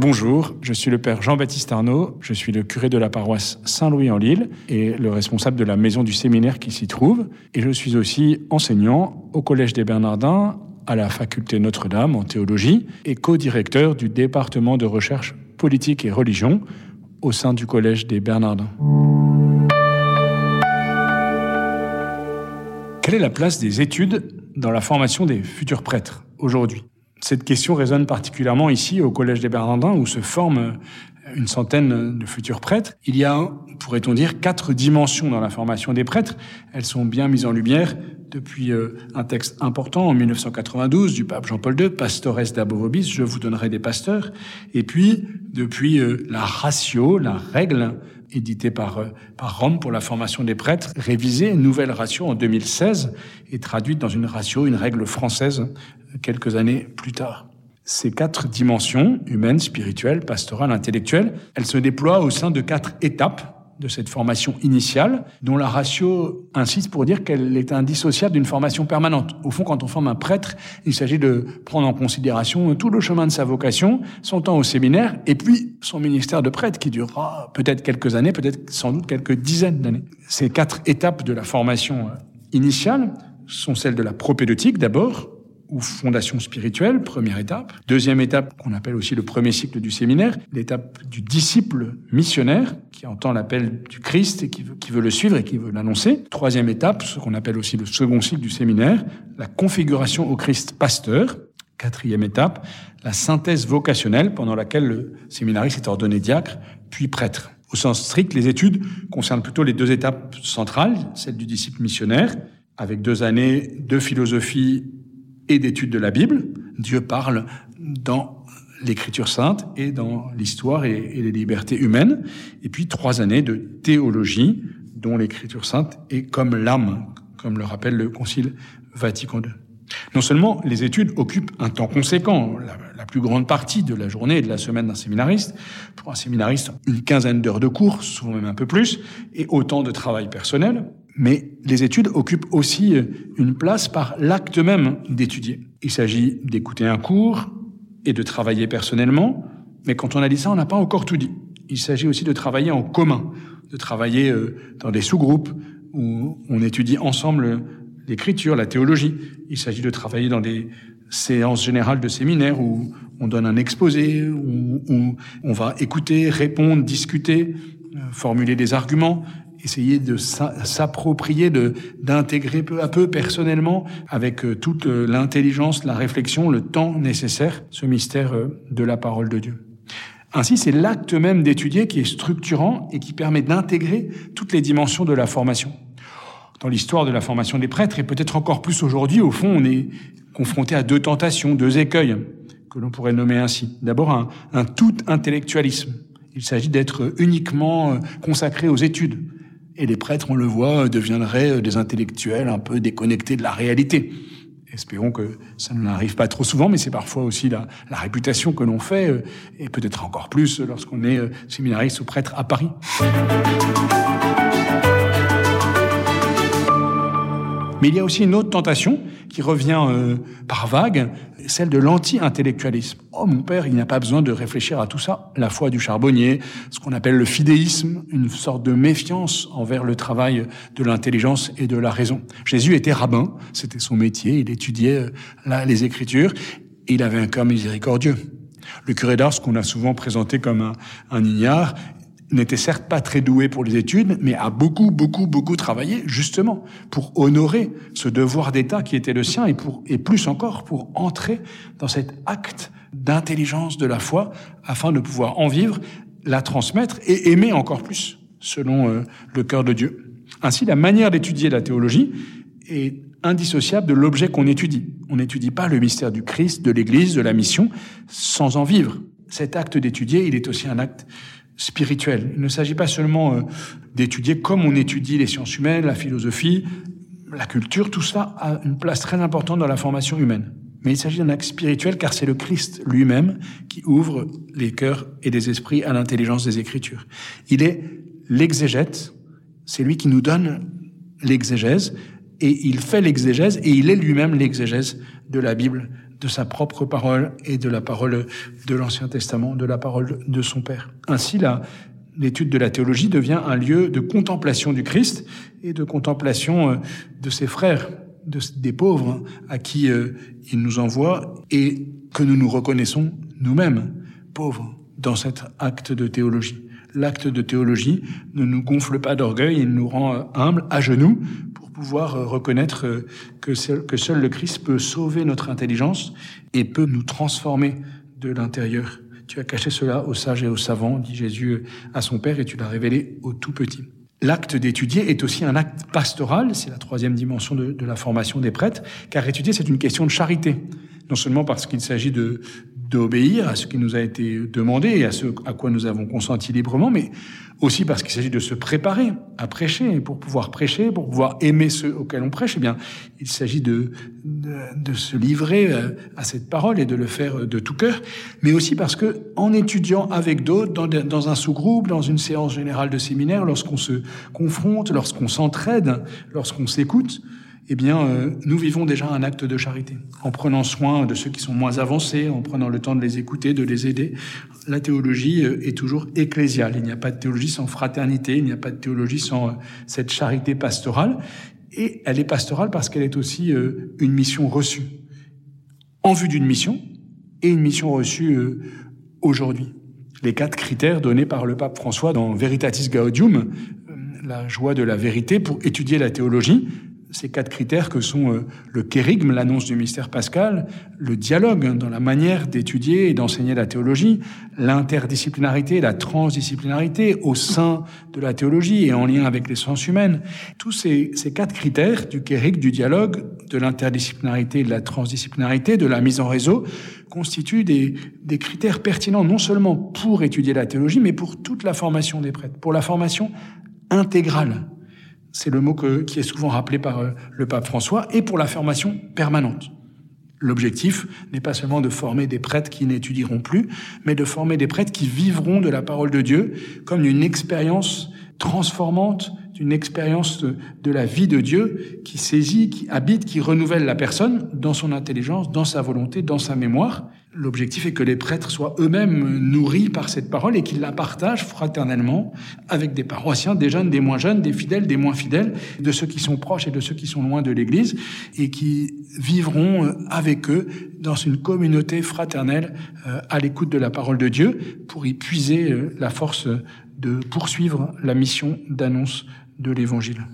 Bonjour, je suis le père Jean-Baptiste Arnaud, je suis le curé de la paroisse Saint-Louis en Lille et le responsable de la maison du séminaire qui s'y trouve. Et je suis aussi enseignant au Collège des Bernardins, à la faculté Notre-Dame en théologie et co-directeur du département de recherche politique et religion au sein du Collège des Bernardins. Quelle est la place des études dans la formation des futurs prêtres aujourd'hui? Cette question résonne particulièrement ici au Collège des Bernardins où se forment une centaine de futurs prêtres. Il y a, pourrait-on dire, quatre dimensions dans la formation des prêtres. Elles sont bien mises en lumière depuis euh, un texte important en 1992 du pape Jean-Paul II, Pastores d'Abo Vobis, je vous donnerai des pasteurs. Et puis, depuis euh, la ratio, la règle éditée par, euh, par Rome pour la formation des prêtres, révisée, nouvelle ratio en 2016 et traduite dans une ratio, une règle française, quelques années plus tard. Ces quatre dimensions, humaines, spirituelles, pastorales, intellectuelles, elles se déploient au sein de quatre étapes de cette formation initiale, dont la ratio insiste pour dire qu'elle est indissociable d'une formation permanente. Au fond, quand on forme un prêtre, il s'agit de prendre en considération tout le chemin de sa vocation, son temps au séminaire, et puis son ministère de prêtre qui durera peut-être quelques années, peut-être sans doute quelques dizaines d'années. Ces quatre étapes de la formation initiale sont celles de la propédeutique d'abord, ou fondation spirituelle, première étape. Deuxième étape, qu'on appelle aussi le premier cycle du séminaire, l'étape du disciple missionnaire, qui entend l'appel du Christ et qui veut, le suivre et qui veut l'annoncer. Troisième étape, ce qu'on appelle aussi le second cycle du séminaire, la configuration au Christ pasteur. Quatrième étape, la synthèse vocationnelle, pendant laquelle le séminariste est ordonné diacre, puis prêtre. Au sens strict, les études concernent plutôt les deux étapes centrales, celle du disciple missionnaire, avec deux années de philosophie et d'études de la Bible. Dieu parle dans l'écriture sainte et dans l'histoire et, les libertés humaines. Et puis trois années de théologie dont l'écriture sainte est comme l'âme, comme le rappelle le Concile Vatican II. Non seulement les études occupent un temps conséquent, la, la plus grande partie de la journée et de la semaine d'un séminariste, pour un séminariste une quinzaine d'heures de cours, souvent même un peu plus, et autant de travail personnel, mais les études occupent aussi une place par l'acte même d'étudier. Il s'agit d'écouter un cours et de travailler personnellement, mais quand on a dit ça, on n'a pas encore tout dit. Il s'agit aussi de travailler en commun, de travailler euh, dans des sous-groupes où on étudie ensemble l'écriture, la théologie. Il s'agit de travailler dans des séances générales de séminaires où on donne un exposé, où, on va écouter, répondre, discuter, euh, formuler des arguments essayer de s'approprier, de d'intégrer peu à peu personnellement, avec euh, toute euh, l'intelligence, la réflexion, le temps nécessaire, ce mystère euh, de la parole de Dieu. Ainsi, c'est l'acte même d'étudier qui est structurant et qui permet d'intégrer toutes les dimensions de la formation. Dans l'histoire de la formation des prêtres, et peut-être encore plus aujourd'hui, au fond, on est confronté à deux tentations, deux écueils, que l'on pourrait nommer ainsi. D'abord, un, un tout intellectualisme. Il s'agit d'être uniquement consacré aux études, et les prêtres, on le voit, deviendraient euh, des intellectuels un peu déconnectés de la réalité. Espérons que ça ne n'arrive pas trop souvent, mais c'est parfois aussi la, la, réputation que l'on fait, euh, et peut-être encore plus lorsqu'on est euh, séminariste ou prêtre à Paris. Mais il y a aussi une autre tentation qui revient euh, par vague, celle de l'anti-intellectualisme. Oh mon père, il n'a pas besoin de réfléchir à tout ça. La foi du charbonnier, ce qu'on appelle le fidéisme, une sorte de méfiance envers le travail de l'intelligence et de la raison. Jésus était rabbin, c'était son métier, il étudiait euh, les Écritures, et il avait un cœur miséricordieux. Le curé d'Ars, qu'on a souvent présenté comme un, un ignare, n'était certes pas très doué pour les études, mais a beaucoup, beaucoup, beaucoup travaillé justement pour honorer ce devoir d'État qui était le sien et pour, et plus encore pour entrer dans cet acte d'intelligence de la foi afin de pouvoir en vivre, la transmettre et aimer encore plus selon euh, le cœur de Dieu. Ainsi, la manière d'étudier la théologie est indissociable de l'objet qu'on étudie. On n'étudie pas le mystère du Christ, de l'Église, de la mission, sans en vivre. Cet acte d'étudier, il est aussi un acte spirituel. Il ne s'agit pas seulement euh, d'étudier comme on étudie les sciences humaines, la philosophie, la culture, tout ça a une place très importante dans la formation humaine. Mais il s'agit d'un acte spirituel car c'est le Christ lui-même qui ouvre les cœurs et les esprits à l'intelligence des Écritures. Il est l'exégète, c'est lui qui nous donne l'exégèse, et il fait l'exégèse, et il est lui-même l'exégèse de la Bible de sa propre parole et de la parole de l'Ancien Testament, de la parole de son Père. Ainsi, l'étude de la théologie devient un lieu de contemplation du Christ et de contemplation euh, de ses frères, de, des pauvres à qui euh, il nous envoie et que nous nous reconnaissons nous-mêmes pauvres dans cet acte de théologie. L'acte de théologie ne nous gonfle pas d'orgueil, il nous rend euh, humbles, à genoux, pouvoir reconnaître que seul, que seul le Christ peut sauver notre intelligence et peut nous transformer de l'intérieur. Tu as caché cela aux sages et aux savants, dit Jésus à son Père, et tu l'as révélé aux tout petits. L'acte d'étudier est aussi un acte pastoral, c'est la troisième dimension de, de, la formation des prêtres, car étudier, c'est une question de charité. Non seulement parce qu'il s'agit de, d'obéir à ce qui nous a été demandé et à ce à quoi nous avons consenti librement, mais aussi parce qu'il s'agit de se préparer à prêcher. Et pour pouvoir prêcher, pour pouvoir aimer ceux auxquels on prêche, eh bien, il s'agit de, de, de, se livrer euh, à cette parole et de le faire de tout cœur, mais aussi parce que en étudiant avec d'autres, dans, dans un sous-groupe, dans une séance générale de séminaire, lorsqu'on se confronte, lorsqu'on s'entraide, lorsqu'on s'écoute, eh bien, euh, nous vivons déjà un acte de charité. En prenant soin de ceux qui sont moins avancés, en prenant le temps de les écouter, de les aider. La théologie euh, est toujours ecclésiale. Il n'y a pas de théologie sans fraternité, il n'y a pas de théologie sans euh, cette charité pastorale. Et elle est pastorale parce qu'elle est aussi euh, une mission reçue. En vue d'une mission et une mission reçue euh, aujourd'hui. Les quatre critères donnés par le pape François dans Veritatis Gaudium, la joie de la vérité pour étudier la théologie, ces quatre critères que sont euh, le kérigme, l'annonce du mystère pascal, le dialogue dans la manière d'étudier et d'enseigner la théologie, l'interdisciplinarité, la transdisciplinarité au sein de la théologie et en lien avec les sciences humaines. Tous ces, ces quatre critères du kérigme, du dialogue, de l'interdisciplinarité, de la transdisciplinarité, de la mise en réseau, constituent des, des critères pertinents non seulement pour étudier la théologie, mais pour toute la formation des prêtres, pour la formation intégrale c'est le mot que, qui est souvent rappelé par euh, le pape François, et pour la formation permanente. L'objectif n'est pas seulement de former des prêtres qui n'étudieront plus, mais de former des prêtres qui vivront de la parole de Dieu comme une expérience transformante, d'une expérience de, de, la vie de Dieu qui saisit, qui habite, qui renouvelle la personne dans son intelligence, dans sa volonté, dans sa mémoire. L'objectif est que les prêtres soient eux-mêmes nourris par cette parole et qu'ils la partagent fraternellement avec des paroissiens, des jeunes, des moins jeunes, des fidèles, des moins fidèles, de ceux qui sont proches et de ceux qui sont loin de l'Église, et qui vivront avec eux dans une communauté fraternelle euh, à l'écoute de la parole de Dieu pour y puiser euh, la force de poursuivre la mission d'annonce de l'Évangile.